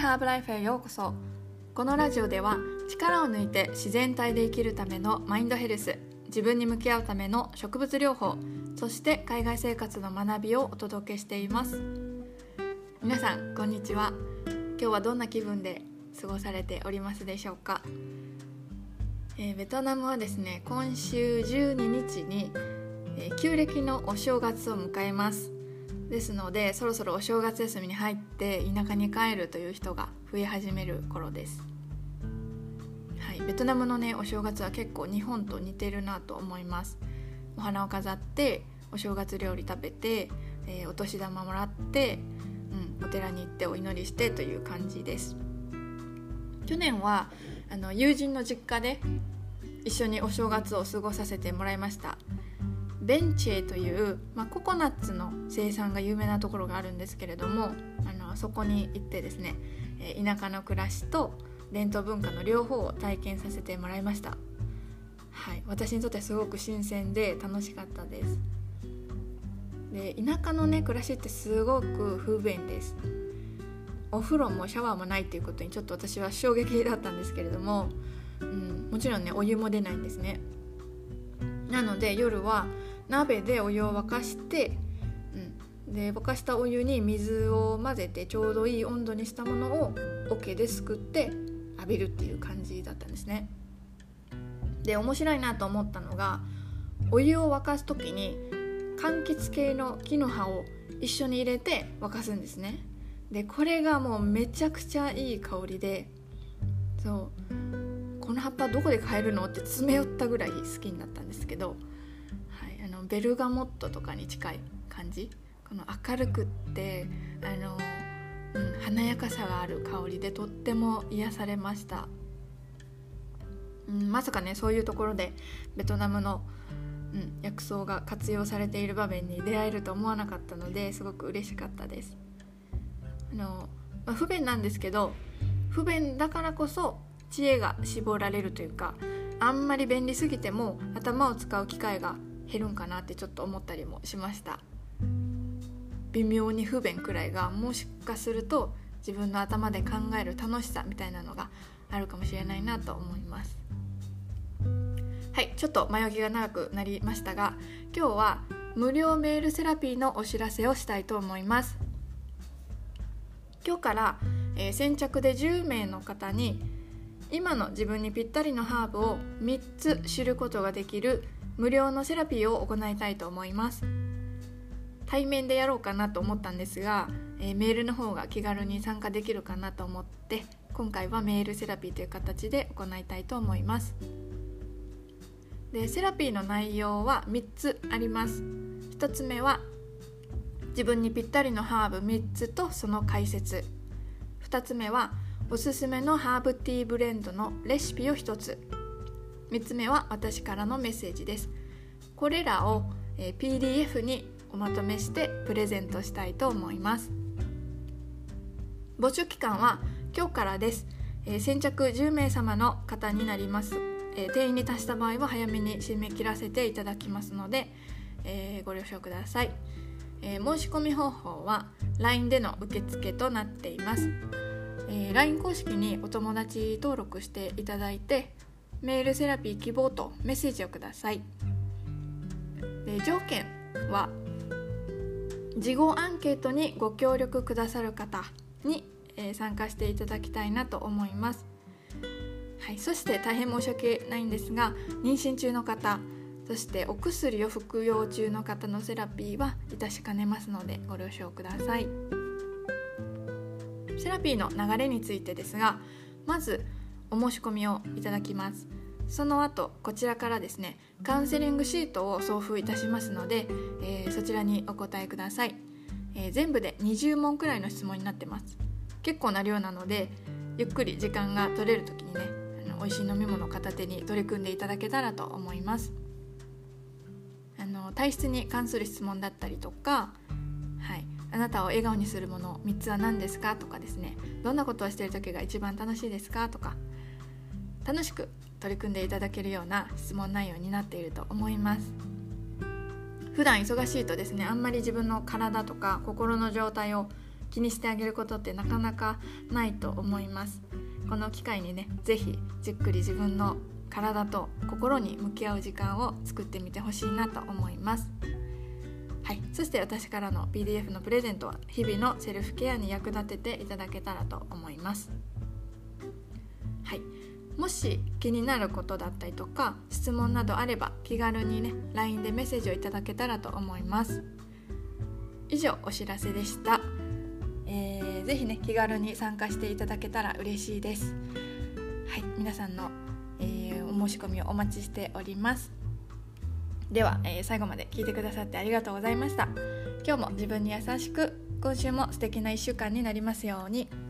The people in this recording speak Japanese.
ハーブライフへようこそ。このラジオでは力を抜いて自然体で生きるためのマインドヘルス自分に向き合うための植物療法そして海外生活の学びをお届けしています。皆さんこんにちは。今日はどんな気分で過ごされておりますでしょうか、えー、ベトナムはですね今週12日に、えー、旧暦のお正月を迎えます。ですのでそろそろお正月休みに入って田舎に帰るという人が増え始める頃です、はい、ベトナムのねお正月は結構日本と似てるなと思います。お花を飾ってお正月料理食べて、えー、お年玉もらって、うん、お寺に行ってお祈りしてという感じです。去年はあの友人の実家で一緒にお正月を過ごさせてもらいました。ベンチェという、まあ、ココナッツの生産が有名なところがあるんですけれどもあのそこに行ってですね田舎の暮らしと伝統文化の両方を体験させてもらいました、はい、私にとってすごく新鮮で楽しかったです。で田舎のね暮らしってすごく不便です。お風呂もシャワーもないっていうことにちょっと私は衝撃だったんですけれども、うん、もちろんねお湯も出ないんですね。なので夜は鍋でお湯を沸かして、うん、で沸かしたお湯に水を混ぜてちょうどいい温度にしたものを桶ですくって浴びるっていう感じだったんですね。で面白いなと思ったのがお湯を沸かす時に柑橘系の木の葉を一緒に入れて沸かすんですね。でこれがもうめちゃくちゃいい香りでそう。この葉っぱどこで買えるのって詰め寄ったぐらい好きになったんですけどベルガモットとかに近い感じ？この明るくってあの、うん、華やかさがある香りでとっても癒されました、うん、まさかねそういうところでベトナムの、うん、薬草が活用されている場面に出会えると思わなかったのですごく嬉しかったです。あの、まあ、不便なんですけど不便だからこそ知恵が絞られるというかあんまり便利すぎても頭を使う機会が減るんかなってちょっと思ったりもしました。微妙に不便くらいがもしかすると自分の頭で考える楽しさみたいなのがあるかもしれないなと思います。はいちょっと前置きが長くなりましたが今日は無料メールセラピーのお知らせをしたいと思います。今日から、えー、先着で10名の方に今の自分にぴったりのハーブを3つ知ることができる無料のセラピーを行いたいと思います。対面でやろうかなと思ったんですが、えー、メールの方が気軽に参加できるかなと思って今回はメールセラピーという形で行いたいと思います。でセラピーの内容は3つあります。1つ目は自分にぴったりのハーブ3つとその解説。2つ目はおすすめのハーブティーブレンドのレシピを1つ。3つ目は私からのメッセージです。これらを、PDF におまとめしてプレゼントしたいと思います。募集期間は今日からです、え、先着10名様の方になります、え、定員に達した場合は早めに締め切らせていただきますので、え、ご了承ください、え申し込み方法は LINE での受付となっています、え LINE 公式にお友達登録していただいてメールセラピー希望とメッセージをください。で条件は事後アンケートにご協力くださる方に、えー、参加していただきたいなと思います、はい、そして大変申し訳ないんですが妊娠中の方そしてお薬を服用中の方のセラピーは致しかねますのでご了承ください。セラピーの流れについてですがまずお申し込みをいただきます。その後こちらからですねカウンセリングシートを送付いたしますので、えー、そちらにお答えください、えー、全部で20問くらいの質問になってます。結構な量なのでゆっくり時間が取れる時にねあの美味しい飲み物片手に取り組んでいただけたらと思います。あの体質に関する質問だったりとかはいあなたを笑顔にするもの3つは何ですかとかですねどんなことをしてる時が一番楽しいですかとか楽しく取り組んでいただけるような質問内容になっていると思います。普段忙しいとですねあんまり自分の体とか心の状態を気にしてあげることってなかなかないと思います。この機会にね是非じっくり自分の体と心に向き合う時間を作ってみてほしいなと思います。はい、そして私からの PDF のプレゼントは日々のセルフケアに役立てていただけたらと思います。もし気になることだったりとか質問などあれば気軽にね LINE でメッセージをいただけたらと思います。以上お知らせでした、えー、ぜひね気軽に参加していただけたら嬉しいです。はい皆さんの、えー、お申し込みをお待ちしております。では、えー、最後まで聞いてくださってありがとうございました。今日も自分に優しく今週も素敵な1週間になりますように。